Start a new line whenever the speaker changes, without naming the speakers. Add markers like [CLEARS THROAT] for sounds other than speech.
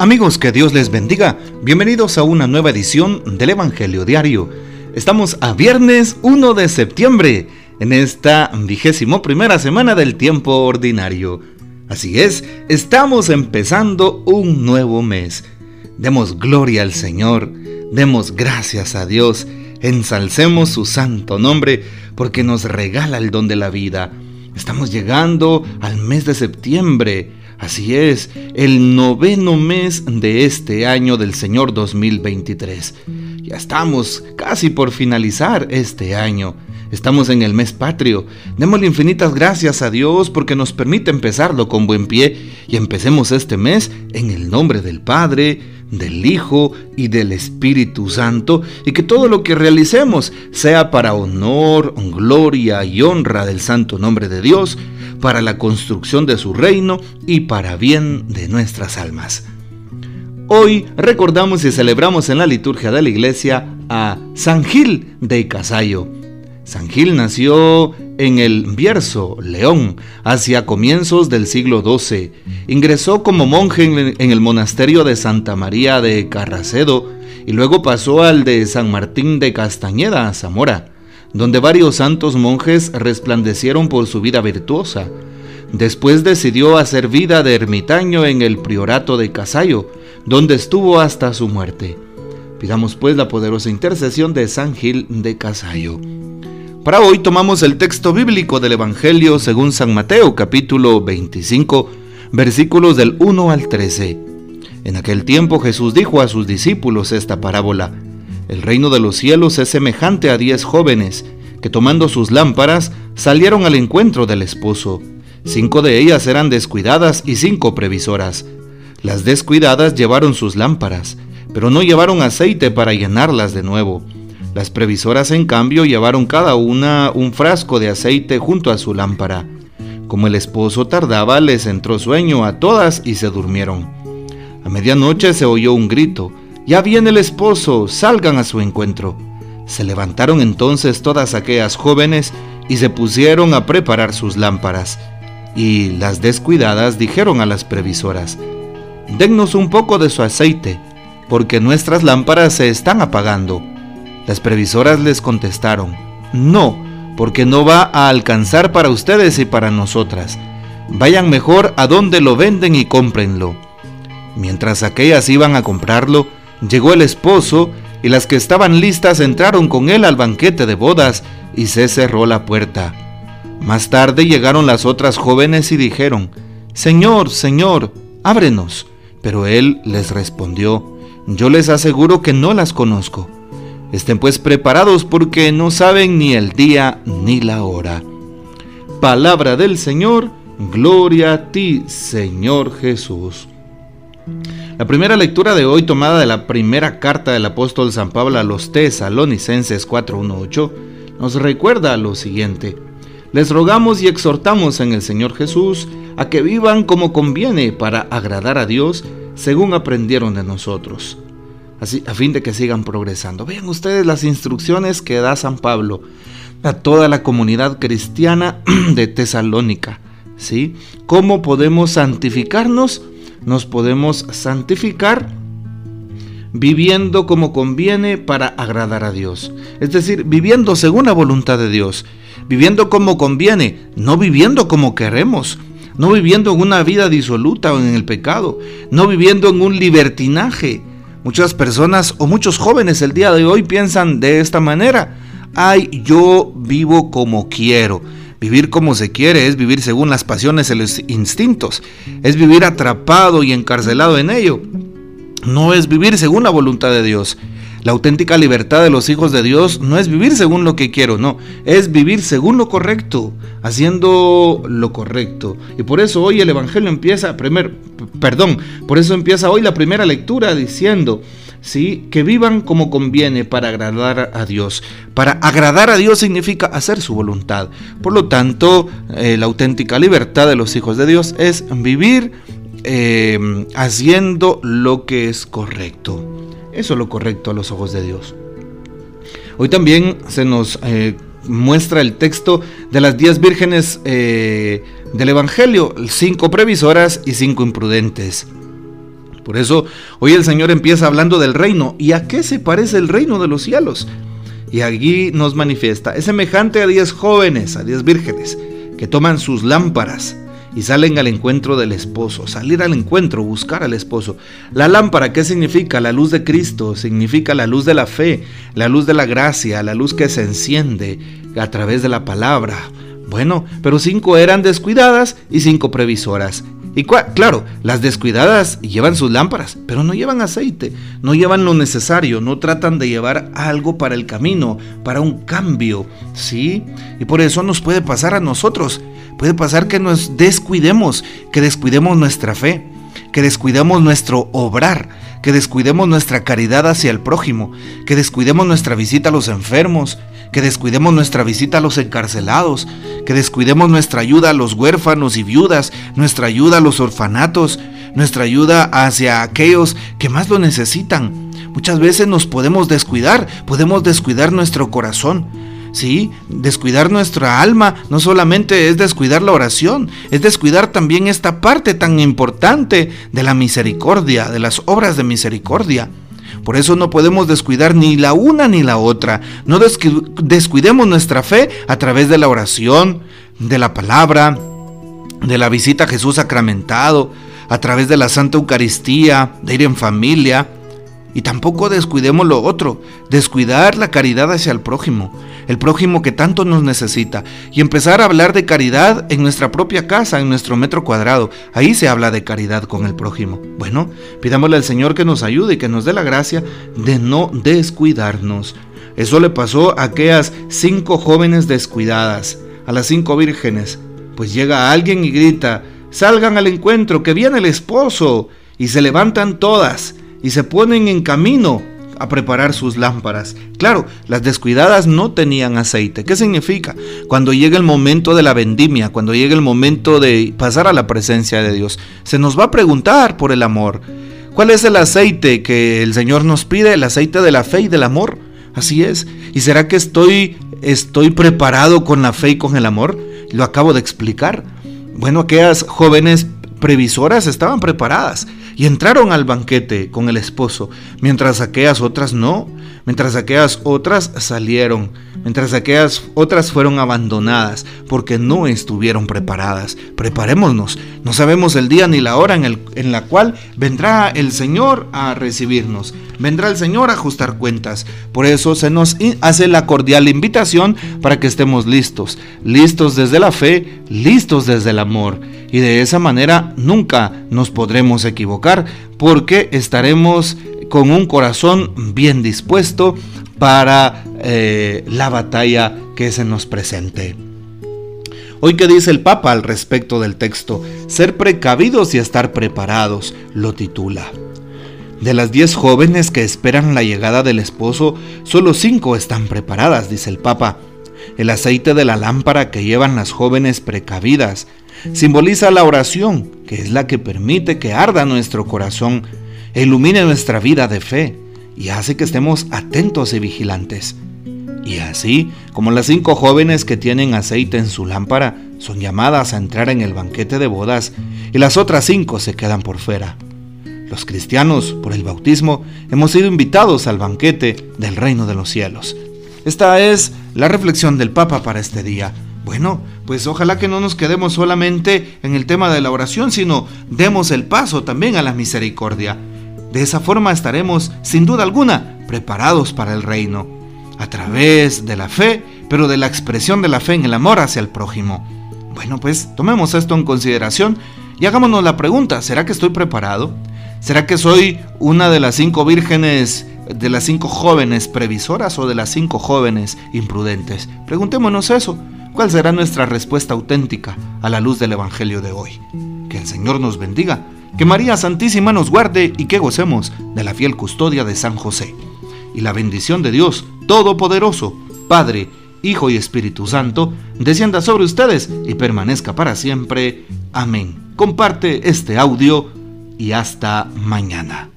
Amigos, que Dios les bendiga. Bienvenidos a una nueva edición del Evangelio Diario. Estamos a viernes 1 de septiembre, en esta vigésimo primera semana del tiempo ordinario. Así es, estamos empezando un nuevo mes. Demos gloria al Señor, demos gracias a Dios, ensalcemos su santo nombre, porque nos regala el don de la vida. Estamos llegando al mes de septiembre Así es, el noveno mes de este año del Señor 2023. Ya estamos casi por finalizar este año. Estamos en el mes patrio. Démosle infinitas gracias a Dios porque nos permite empezarlo con buen pie y empecemos este mes en el nombre del Padre, del Hijo y del Espíritu Santo y que todo lo que realicemos sea para honor, gloria y honra del santo nombre de Dios para la construcción de su reino y para bien de nuestras almas. Hoy recordamos y celebramos en la liturgia de la iglesia a San Gil de Casayo. San Gil nació en el Bierzo, León, hacia comienzos del siglo XII. Ingresó como monje en el monasterio de Santa María de Carracedo y luego pasó al de San Martín de Castañeda, Zamora donde varios santos monjes resplandecieron por su vida virtuosa. Después decidió hacer vida de ermitaño en el priorato de Casayo, donde estuvo hasta su muerte. Pidamos pues la poderosa intercesión de San Gil de Casayo. Para hoy tomamos el texto bíblico del Evangelio según San Mateo capítulo 25, versículos del 1 al 13. En aquel tiempo Jesús dijo a sus discípulos esta parábola. El reino de los cielos es semejante a diez jóvenes que tomando sus lámparas salieron al encuentro del esposo. Cinco de ellas eran descuidadas y cinco previsoras. Las descuidadas llevaron sus lámparas, pero no llevaron aceite para llenarlas de nuevo. Las previsoras, en cambio, llevaron cada una un frasco de aceite junto a su lámpara. Como el esposo tardaba, les entró sueño a todas y se durmieron. A medianoche se oyó un grito. Ya viene el esposo, salgan a su encuentro. Se levantaron entonces todas aquellas jóvenes y se pusieron a preparar sus lámparas. Y las descuidadas dijeron a las previsoras, Dennos un poco de su aceite, porque nuestras lámparas se están apagando. Las previsoras les contestaron, No, porque no va a alcanzar para ustedes y para nosotras. Vayan mejor a donde lo venden y cómprenlo. Mientras aquellas iban a comprarlo, Llegó el esposo y las que estaban listas entraron con él al banquete de bodas y se cerró la puerta. Más tarde llegaron las otras jóvenes y dijeron, Señor, Señor, ábrenos. Pero él les respondió, Yo les aseguro que no las conozco. Estén pues preparados porque no saben ni el día ni la hora. Palabra del Señor, gloria a ti, Señor Jesús. La primera lectura de hoy tomada de la primera carta del apóstol San Pablo a los tesalonicenses 4.1.8 nos recuerda lo siguiente. Les rogamos y exhortamos en el Señor Jesús a que vivan como conviene para agradar a Dios según aprendieron de nosotros, así a fin de que sigan progresando. Vean ustedes las instrucciones que da San Pablo a toda la comunidad cristiana [CLEARS THROAT] de Tesalónica, ¿sí? ¿Cómo podemos santificarnos? Nos podemos santificar viviendo como conviene para agradar a Dios. Es decir, viviendo según la voluntad de Dios, viviendo como conviene, no viviendo como queremos, no viviendo en una vida disoluta o en el pecado, no viviendo en un libertinaje. Muchas personas o muchos jóvenes el día de hoy piensan de esta manera, ay, yo vivo como quiero. Vivir como se quiere es vivir según las pasiones y los instintos, es vivir atrapado y encarcelado en ello. No es vivir según la voluntad de Dios. La auténtica libertad de los hijos de Dios no es vivir según lo que quiero, no, es vivir según lo correcto, haciendo lo correcto. Y por eso hoy el Evangelio empieza, primer, perdón, por eso empieza hoy la primera lectura diciendo, ¿sí? Que vivan como conviene para agradar a Dios. Para agradar a Dios significa hacer su voluntad. Por lo tanto, eh, la auténtica libertad de los hijos de Dios es vivir eh, haciendo lo que es correcto. Eso es lo correcto a los ojos de Dios. Hoy también se nos eh, muestra el texto de las diez vírgenes del Evangelio, cinco previsoras y cinco imprudentes. Por eso hoy el Señor empieza hablando del reino. ¿Y a qué se parece el reino de los cielos? Y allí nos manifiesta, es semejante a diez jóvenes, a diez vírgenes, que toman sus lámparas y salen al encuentro del esposo. Salir al encuentro, buscar al esposo. La lámpara, ¿qué significa? La luz de Cristo, significa la luz de la fe, la luz de la gracia, la luz que se enciende a través de la palabra. Bueno, pero cinco eran descuidadas y cinco previsoras. Y claro, las descuidadas llevan sus lámparas, pero no llevan aceite, no llevan lo necesario, no tratan de llevar algo para el camino, para un cambio, ¿sí? Y por eso nos puede pasar a nosotros, puede pasar que nos descuidemos, que descuidemos nuestra fe, que descuidemos nuestro obrar, que descuidemos nuestra caridad hacia el prójimo, que descuidemos nuestra visita a los enfermos, que descuidemos nuestra visita a los encarcelados, que descuidemos nuestra ayuda a los huérfanos y viudas, nuestra ayuda a los orfanatos, nuestra ayuda hacia aquellos que más lo necesitan. Muchas veces nos podemos descuidar, podemos descuidar nuestro corazón. Sí, descuidar nuestra alma no solamente es descuidar la oración, es descuidar también esta parte tan importante de la misericordia, de las obras de misericordia. Por eso no podemos descuidar ni la una ni la otra. No descuidemos nuestra fe a través de la oración, de la palabra, de la visita a Jesús sacramentado, a través de la Santa Eucaristía, de ir en familia, y tampoco descuidemos lo otro, descuidar la caridad hacia el prójimo, el prójimo que tanto nos necesita, y empezar a hablar de caridad en nuestra propia casa, en nuestro metro cuadrado. Ahí se habla de caridad con el prójimo. Bueno, pidámosle al Señor que nos ayude y que nos dé la gracia de no descuidarnos. Eso le pasó a aquellas cinco jóvenes descuidadas, a las cinco vírgenes. Pues llega alguien y grita, salgan al encuentro, que viene el esposo. Y se levantan todas y se ponen en camino a preparar sus lámparas. Claro, las descuidadas no tenían aceite. ¿Qué significa? Cuando llega el momento de la vendimia, cuando llega el momento de pasar a la presencia de Dios, se nos va a preguntar por el amor. ¿Cuál es el aceite que el Señor nos pide? El aceite de la fe y del amor. Así es. ¿Y será que estoy estoy preparado con la fe y con el amor? Lo acabo de explicar. Bueno, aquellas jóvenes previsoras estaban preparadas y entraron al banquete con el esposo, mientras aquellas otras no, mientras aquellas otras salieron, mientras aquellas otras fueron abandonadas porque no estuvieron preparadas. Preparémonos, no sabemos el día ni la hora en, el, en la cual vendrá el Señor a recibirnos, vendrá el Señor a ajustar cuentas. Por eso se nos hace la cordial invitación para que estemos listos, listos desde la fe, listos desde el amor y de esa manera nunca nos podremos equivocar porque estaremos con un corazón bien dispuesto para eh, la batalla que se nos presente. Hoy que dice el Papa al respecto del texto, ser precavidos y estar preparados, lo titula. De las diez jóvenes que esperan la llegada del esposo, solo cinco están preparadas, dice el Papa. El aceite de la lámpara que llevan las jóvenes precavidas Simboliza la oración, que es la que permite que arda nuestro corazón, e ilumine nuestra vida de fe y hace que estemos atentos y vigilantes. Y así, como las cinco jóvenes que tienen aceite en su lámpara son llamadas a entrar en el banquete de bodas y las otras cinco se quedan por fuera. Los cristianos, por el bautismo, hemos sido invitados al banquete del reino de los cielos. Esta es la reflexión del Papa para este día. Bueno, pues ojalá que no nos quedemos solamente en el tema de la oración, sino demos el paso también a la misericordia. De esa forma estaremos, sin duda alguna, preparados para el reino, a través de la fe, pero de la expresión de la fe en el amor hacia el prójimo. Bueno, pues tomemos esto en consideración y hagámonos la pregunta, ¿será que estoy preparado? ¿Será que soy una de las cinco vírgenes, de las cinco jóvenes previsoras o de las cinco jóvenes imprudentes? Preguntémonos eso. ¿Cuál será nuestra respuesta auténtica a la luz del Evangelio de hoy? Que el Señor nos bendiga, que María Santísima nos guarde y que gocemos de la fiel custodia de San José. Y la bendición de Dios Todopoderoso, Padre, Hijo y Espíritu Santo, descienda sobre ustedes y permanezca para siempre. Amén. Comparte este audio y hasta mañana.